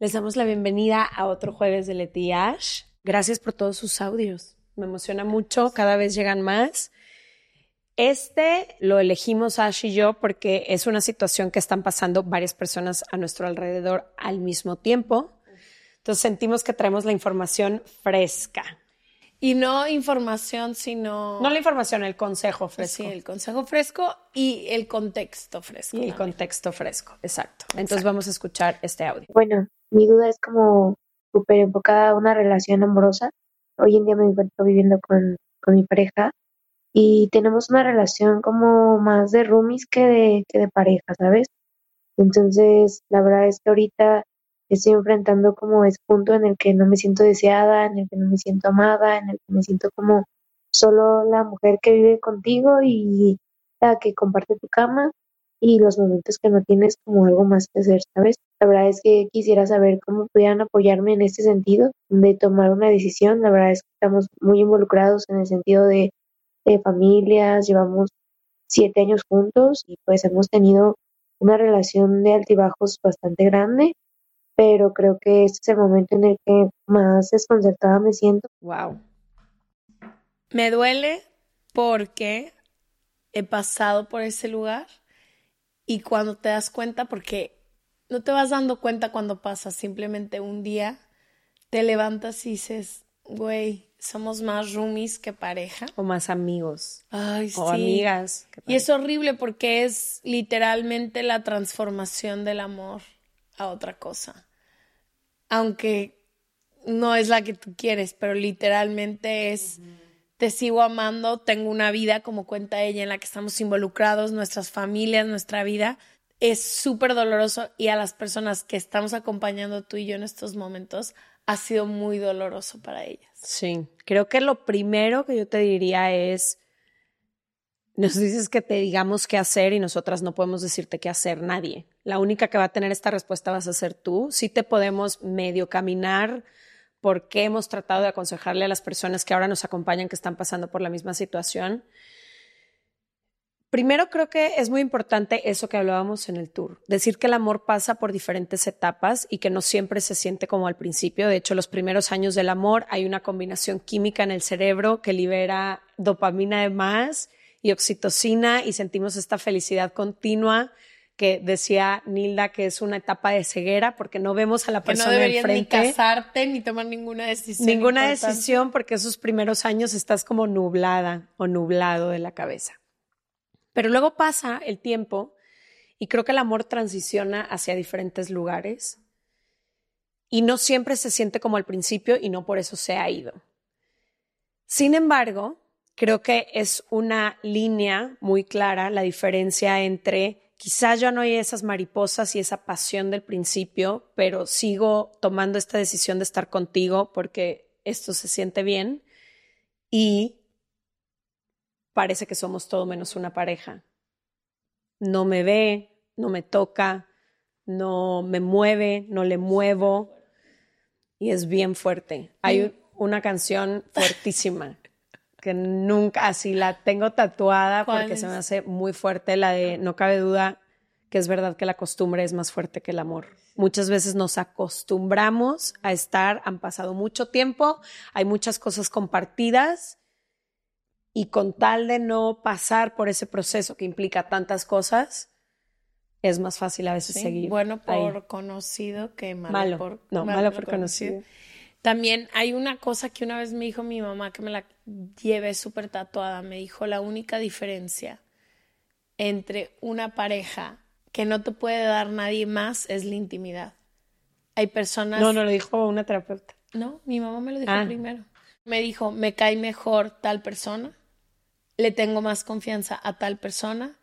Les damos la bienvenida a otro jueves de Leti Ash. Gracias por todos sus audios. Me emociona mucho, cada vez llegan más. Este lo elegimos Ash y yo porque es una situación que están pasando varias personas a nuestro alrededor al mismo tiempo. Entonces sentimos que traemos la información fresca. Y no información, sino... No la información, el consejo fresco. Sí, el consejo fresco y el contexto fresco. Y el contexto fresco, exacto. Entonces vamos a escuchar este audio. Bueno, mi duda es como súper enfocada a una relación amorosa. Hoy en día me encuentro viviendo con, con mi pareja y tenemos una relación como más de roomies que de, que de pareja, ¿sabes? Entonces, la verdad es que ahorita estoy enfrentando como ese punto en el que no me siento deseada, en el que no me siento amada, en el que me siento como solo la mujer que vive contigo y la que comparte tu cama y los momentos que no tienes como algo más que hacer, ¿sabes? La verdad es que quisiera saber cómo pudieran apoyarme en este sentido de tomar una decisión. La verdad es que estamos muy involucrados en el sentido de, de familias, llevamos siete años juntos y pues hemos tenido una relación de altibajos bastante grande, pero creo que este es el momento en el que más desconcertada me siento. Wow. Me duele porque he pasado por ese lugar y cuando te das cuenta, porque no te vas dando cuenta cuando pasa, simplemente un día te levantas y dices, güey, somos más roomies que pareja. O más amigos. Ay, o amigas. Y es horrible porque es literalmente la transformación del amor a otra cosa. Aunque no es la que tú quieres, pero literalmente es, te sigo amando, tengo una vida, como cuenta ella, en la que estamos involucrados, nuestras familias, nuestra vida. Es súper doloroso y a las personas que estamos acompañando tú y yo en estos momentos ha sido muy doloroso para ellas. Sí, creo que lo primero que yo te diría es, nos dices que te digamos qué hacer y nosotras no podemos decirte qué hacer nadie. La única que va a tener esta respuesta vas a ser tú. Sí te podemos medio caminar porque hemos tratado de aconsejarle a las personas que ahora nos acompañan que están pasando por la misma situación. Primero creo que es muy importante eso que hablábamos en el tour, decir que el amor pasa por diferentes etapas y que no siempre se siente como al principio. De hecho, los primeros años del amor hay una combinación química en el cerebro que libera dopamina de más y oxitocina y sentimos esta felicidad continua que decía Nilda que es una etapa de ceguera porque no vemos a la persona que no deberías enfrente. ni casarte ni tomar ninguna decisión. Ninguna importante. decisión porque esos primeros años estás como nublada o nublado de la cabeza. Pero luego pasa el tiempo y creo que el amor transiciona hacia diferentes lugares y no siempre se siente como al principio y no por eso se ha ido. Sin embargo, creo que es una línea muy clara la diferencia entre quizás ya no hay esas mariposas y esa pasión del principio, pero sigo tomando esta decisión de estar contigo porque esto se siente bien y parece que somos todo menos una pareja. No me ve, no me toca, no me mueve, no le muevo y es bien fuerte. Hay una canción fuertísima que nunca, así la tengo tatuada porque se me hace muy fuerte, la de No cabe duda que es verdad que la costumbre es más fuerte que el amor. Muchas veces nos acostumbramos a estar, han pasado mucho tiempo, hay muchas cosas compartidas Y con tal de no pasar por ese proceso que implica tantas cosas, es más fácil a veces seguir. Bueno por conocido que malo, por no, malo, por conocido. También hay una cosa que una vez me dijo mi mamá que me la llevé súper tatuada. Me dijo la única diferencia entre una pareja que no te puede dar nadie más es la intimidad. Hay personas. No, no lo dijo una terapeuta. No, mi mamá me lo dijo ah. primero. Me dijo, me cae mejor tal persona, le tengo más confianza a tal persona,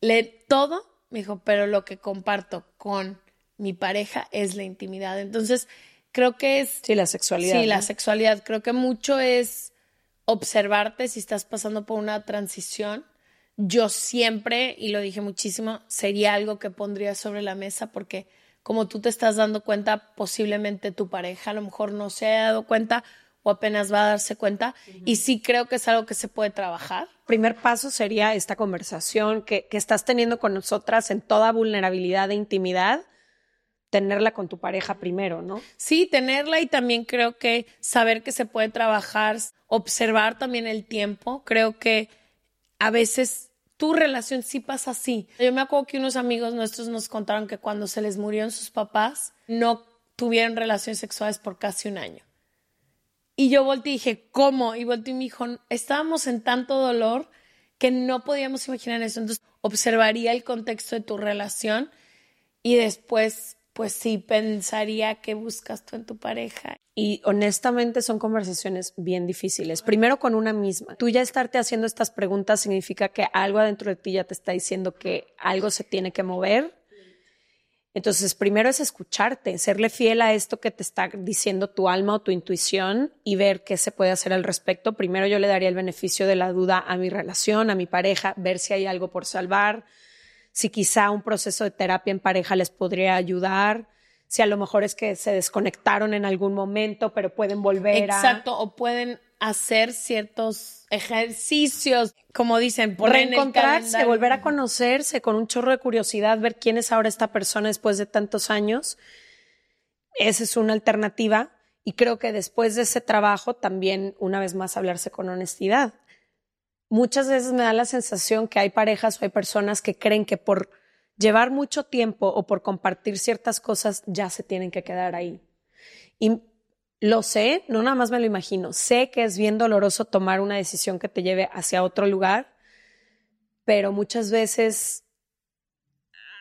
le todo, me dijo, pero lo que comparto con mi pareja es la intimidad. Entonces, creo que es... Sí, la sexualidad. Sí, la sexualidad. Creo que mucho es observarte si estás pasando por una transición. Yo siempre, y lo dije muchísimo, sería algo que pondría sobre la mesa porque como tú te estás dando cuenta, posiblemente tu pareja a lo mejor no se haya dado cuenta o apenas va a darse cuenta. Y sí creo que es algo que se puede trabajar. Primer paso sería esta conversación que, que estás teniendo con nosotras en toda vulnerabilidad e intimidad tenerla con tu pareja primero, ¿no? Sí, tenerla y también creo que saber que se puede trabajar, observar también el tiempo. Creo que a veces tu relación sí pasa así. Yo me acuerdo que unos amigos nuestros nos contaron que cuando se les murieron sus papás, no tuvieron relaciones sexuales por casi un año. Y yo volteé y dije, ¿cómo? Y volteé y me dijo, estábamos en tanto dolor que no podíamos imaginar eso. Entonces, observaría el contexto de tu relación y después, pues sí, pensaría qué buscas tú en tu pareja. Y honestamente son conversaciones bien difíciles. Primero con una misma. Tú ya estarte haciendo estas preguntas significa que algo adentro de ti ya te está diciendo que algo se tiene que mover entonces, primero es escucharte, serle fiel a esto que te está diciendo tu alma o tu intuición y ver qué se puede hacer al respecto. Primero yo le daría el beneficio de la duda a mi relación, a mi pareja, ver si hay algo por salvar, si quizá un proceso de terapia en pareja les podría ayudar, si a lo mejor es que se desconectaron en algún momento, pero pueden volver Exacto, a... Exacto, o pueden hacer ciertos ejercicios, como dicen, por reencontrarse, volver a conocerse con un chorro de curiosidad, ver quién es ahora esta persona después de tantos años. Esa es una alternativa y creo que después de ese trabajo también una vez más hablarse con honestidad. Muchas veces me da la sensación que hay parejas o hay personas que creen que por llevar mucho tiempo o por compartir ciertas cosas ya se tienen que quedar ahí. Y lo sé, no nada más me lo imagino. Sé que es bien doloroso tomar una decisión que te lleve hacia otro lugar, pero muchas veces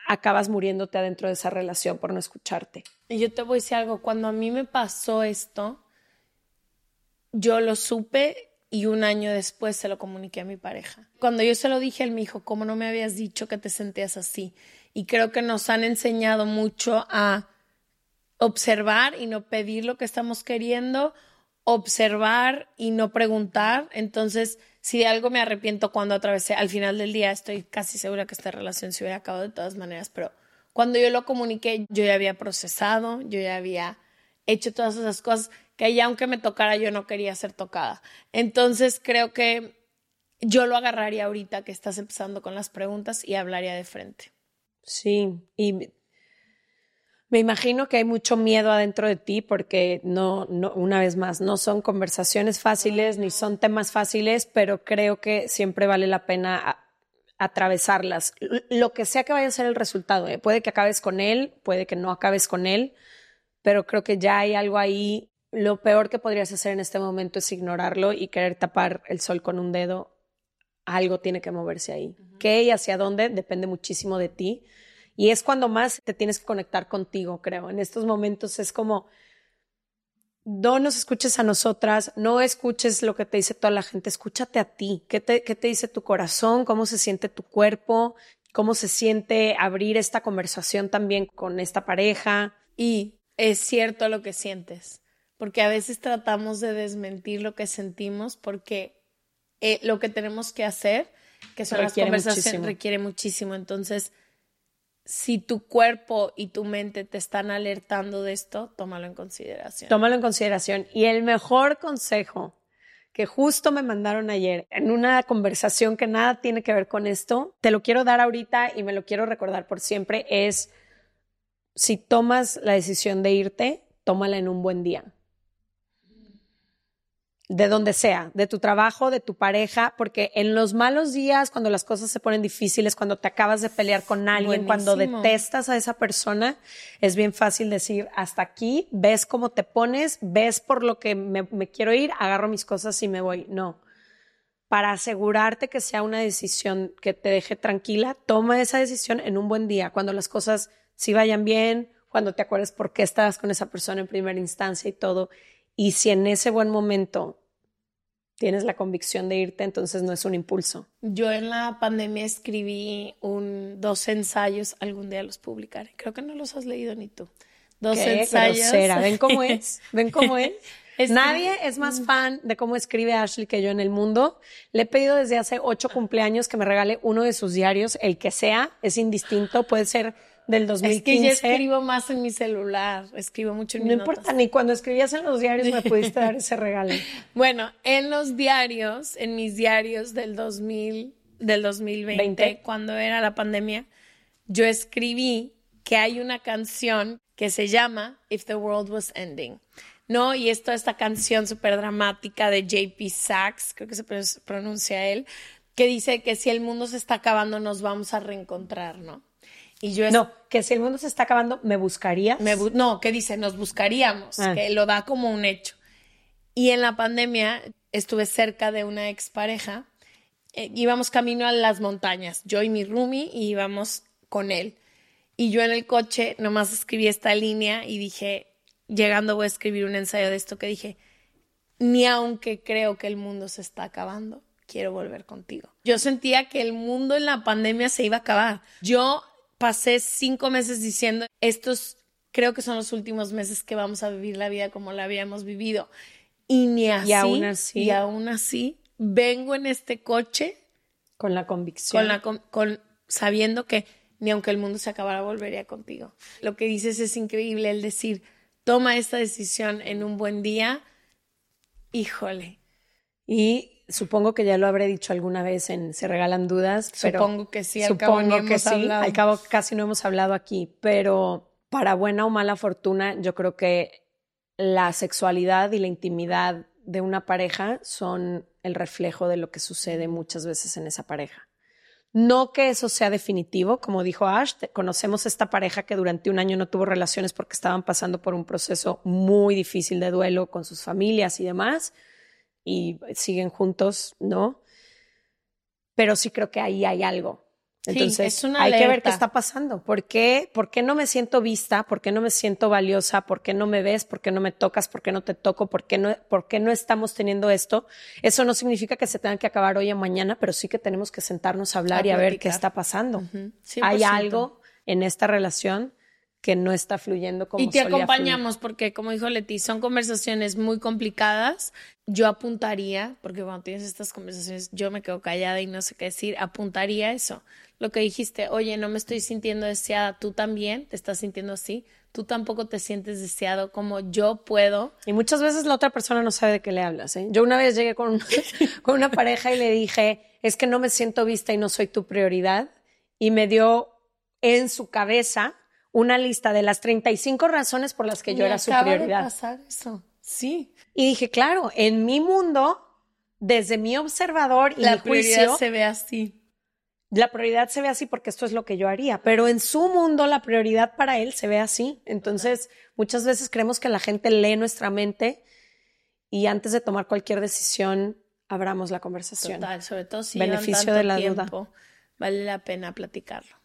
acabas muriéndote adentro de esa relación por no escucharte. Y yo te voy a decir algo, cuando a mí me pasó esto, yo lo supe y un año después se lo comuniqué a mi pareja. Cuando yo se lo dije, él me dijo, ¿cómo no me habías dicho que te sentías así? Y creo que nos han enseñado mucho a observar y no pedir lo que estamos queriendo, observar y no preguntar. Entonces, si de algo me arrepiento cuando atravesé, al final del día estoy casi segura que esta relación se hubiera acabado de todas maneras, pero cuando yo lo comuniqué, yo ya había procesado, yo ya había hecho todas esas cosas que aunque me tocara yo no quería ser tocada. Entonces, creo que yo lo agarraría ahorita que estás empezando con las preguntas y hablaría de frente. Sí, y me imagino que hay mucho miedo adentro de ti porque no, no, una vez más, no son conversaciones fáciles ni son temas fáciles, pero creo que siempre vale la pena atravesarlas. Lo que sea que vaya a ser el resultado, ¿eh? puede que acabes con él, puede que no acabes con él, pero creo que ya hay algo ahí. Lo peor que podrías hacer en este momento es ignorarlo y querer tapar el sol con un dedo. Algo tiene que moverse ahí. ¿Qué y hacia dónde? Depende muchísimo de ti y es cuando más te tienes que conectar contigo, creo. En estos momentos es como, no nos escuches a nosotras, no escuches lo que te dice toda la gente, escúchate a ti. ¿Qué te, qué te dice tu corazón? ¿Cómo se siente tu cuerpo? ¿Cómo se siente abrir esta conversación también con esta pareja? Y es cierto lo que sientes, porque a veces tratamos de desmentir lo que sentimos porque eh, lo que tenemos que hacer, que son las conversaciones, requiere muchísimo. Entonces, si tu cuerpo y tu mente te están alertando de esto, tómalo en consideración. Tómalo en consideración. Y el mejor consejo que justo me mandaron ayer en una conversación que nada tiene que ver con esto, te lo quiero dar ahorita y me lo quiero recordar por siempre, es si tomas la decisión de irte, tómala en un buen día. De donde sea, de tu trabajo, de tu pareja, porque en los malos días, cuando las cosas se ponen difíciles, cuando te acabas de pelear con alguien, cuando detestas a esa persona, es bien fácil decir, hasta aquí, ves cómo te pones, ves por lo que me, me quiero ir, agarro mis cosas y me voy. No. Para asegurarte que sea una decisión que te deje tranquila, toma esa decisión en un buen día, cuando las cosas sí vayan bien, cuando te acuerdes por qué estabas con esa persona en primera instancia y todo y si en ese buen momento tienes la convicción de irte, entonces no es un impulso. Yo en la pandemia escribí un, dos ensayos, algún día los publicaré. Creo que no los has leído ni tú. Dos ensayos. ¿Ven cómo es? ¿Ven cómo es? Nadie es más fan de cómo escribe Ashley que yo en el mundo. Le he pedido desde hace ocho cumpleaños que me regale uno de sus diarios, el que sea, es indistinto, puede ser del 2015. Es que yo escribo más en mi celular, escribo mucho en mi No importa, ni cuando escribías en los diarios me pudiste dar ese regalo. Bueno, en los diarios, en mis diarios del 2000, del 2020, cuando era la pandemia, yo escribí que hay una canción que se llama If the World Was Ending. ¿no? Y esto, esta canción súper dramática de JP Sachs, creo que se pronuncia él, que dice que si el mundo se está acabando nos vamos a reencontrar, ¿no? Y yo no, que si el mundo se está acabando, ¿me buscarías? no, que dice, nos buscaríamos, ah. que lo da como un hecho. Y en la pandemia estuve cerca de una expareja, eh, íbamos camino a las montañas, yo y mi roomie, y íbamos con él. Y yo en el coche nomás escribí esta línea y dije, llegando voy a escribir un ensayo de esto que dije, ni aunque creo que el mundo se está acabando, quiero volver contigo. Yo sentía que el mundo en la pandemia se iba a acabar. Yo pasé cinco meses diciendo, estos creo que son los últimos meses que vamos a vivir la vida como la habíamos vivido. Y ni así, y aún así, y aún así vengo en este coche con la convicción, con la con, sabiendo que ni aunque el mundo se acabara volvería contigo. Lo que dices es increíble el decir, toma esta decisión en un buen día. Híjole. Y supongo que ya lo habré dicho alguna vez en Se Regalan Dudas. Supongo que sí, al supongo cabo que sí. Al cabo casi no hemos hablado aquí, pero para buena o mala fortuna, yo creo que la sexualidad y la intimidad de una pareja son el reflejo de lo que sucede muchas veces en esa pareja. No que eso sea definitivo, como dijo Ash, conocemos esta pareja que durante un año no tuvo relaciones porque estaban pasando por un proceso muy difícil de duelo con sus familias y demás y siguen juntos, ¿no? Pero sí creo que ahí hay algo. Entonces, hay que ver qué está pasando. ¿Por qué? ¿Por qué no me siento vista? ¿Por qué no me siento valiosa? ¿Por qué no me ves? ¿Por qué no me tocas? ¿Por qué no te toco? ¿Por qué no, por qué no estamos teniendo esto? Eso no significa que se tenga que acabar hoy o mañana, pero sí que tenemos que sentarnos a hablar y a ver qué está pasando. Hay algo en esta relación que no está fluyendo como Y te acompañamos porque, como dijo Leti, son conversaciones muy complicadas. Yo apuntaría, porque cuando tienes estas conversaciones, yo me quedo callada y no sé qué decir, apuntaría eso. Lo que dijiste, oye, no me estoy sintiendo deseada, tú también te estás sintiendo así, tú tampoco te sientes deseado como yo puedo. Y muchas veces la otra persona no sabe de qué le hablas. ¿eh? Yo una vez llegué con, con una pareja y le dije, es que no me siento vista y no soy tu prioridad. Y me dio en su cabeza una lista de las 35 razones por las que yo era su prioridad. De pasar eso. Sí. Y dije, claro, en mi mundo, desde mi observador y la mi juicio, se ve así. La prioridad se ve así porque esto es lo que yo haría, pero en su mundo la prioridad para él se ve así. Entonces, muchas veces creemos que la gente lee nuestra mente y antes de tomar cualquier decisión, abramos la conversación. Total, sobre todo si beneficio de la duda. Vale la pena platicarlo.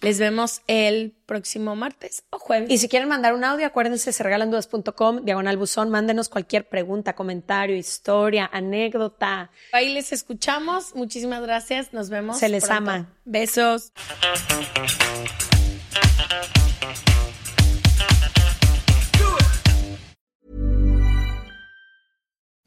Les vemos el próximo martes o jueves. Y si quieren mandar un audio, acuérdense, se regalandudas.com, diagonal buzón, mándenos cualquier pregunta, comentario, historia, anécdota. Ahí les escuchamos. Muchísimas gracias. Nos vemos. Se les ama. Besos.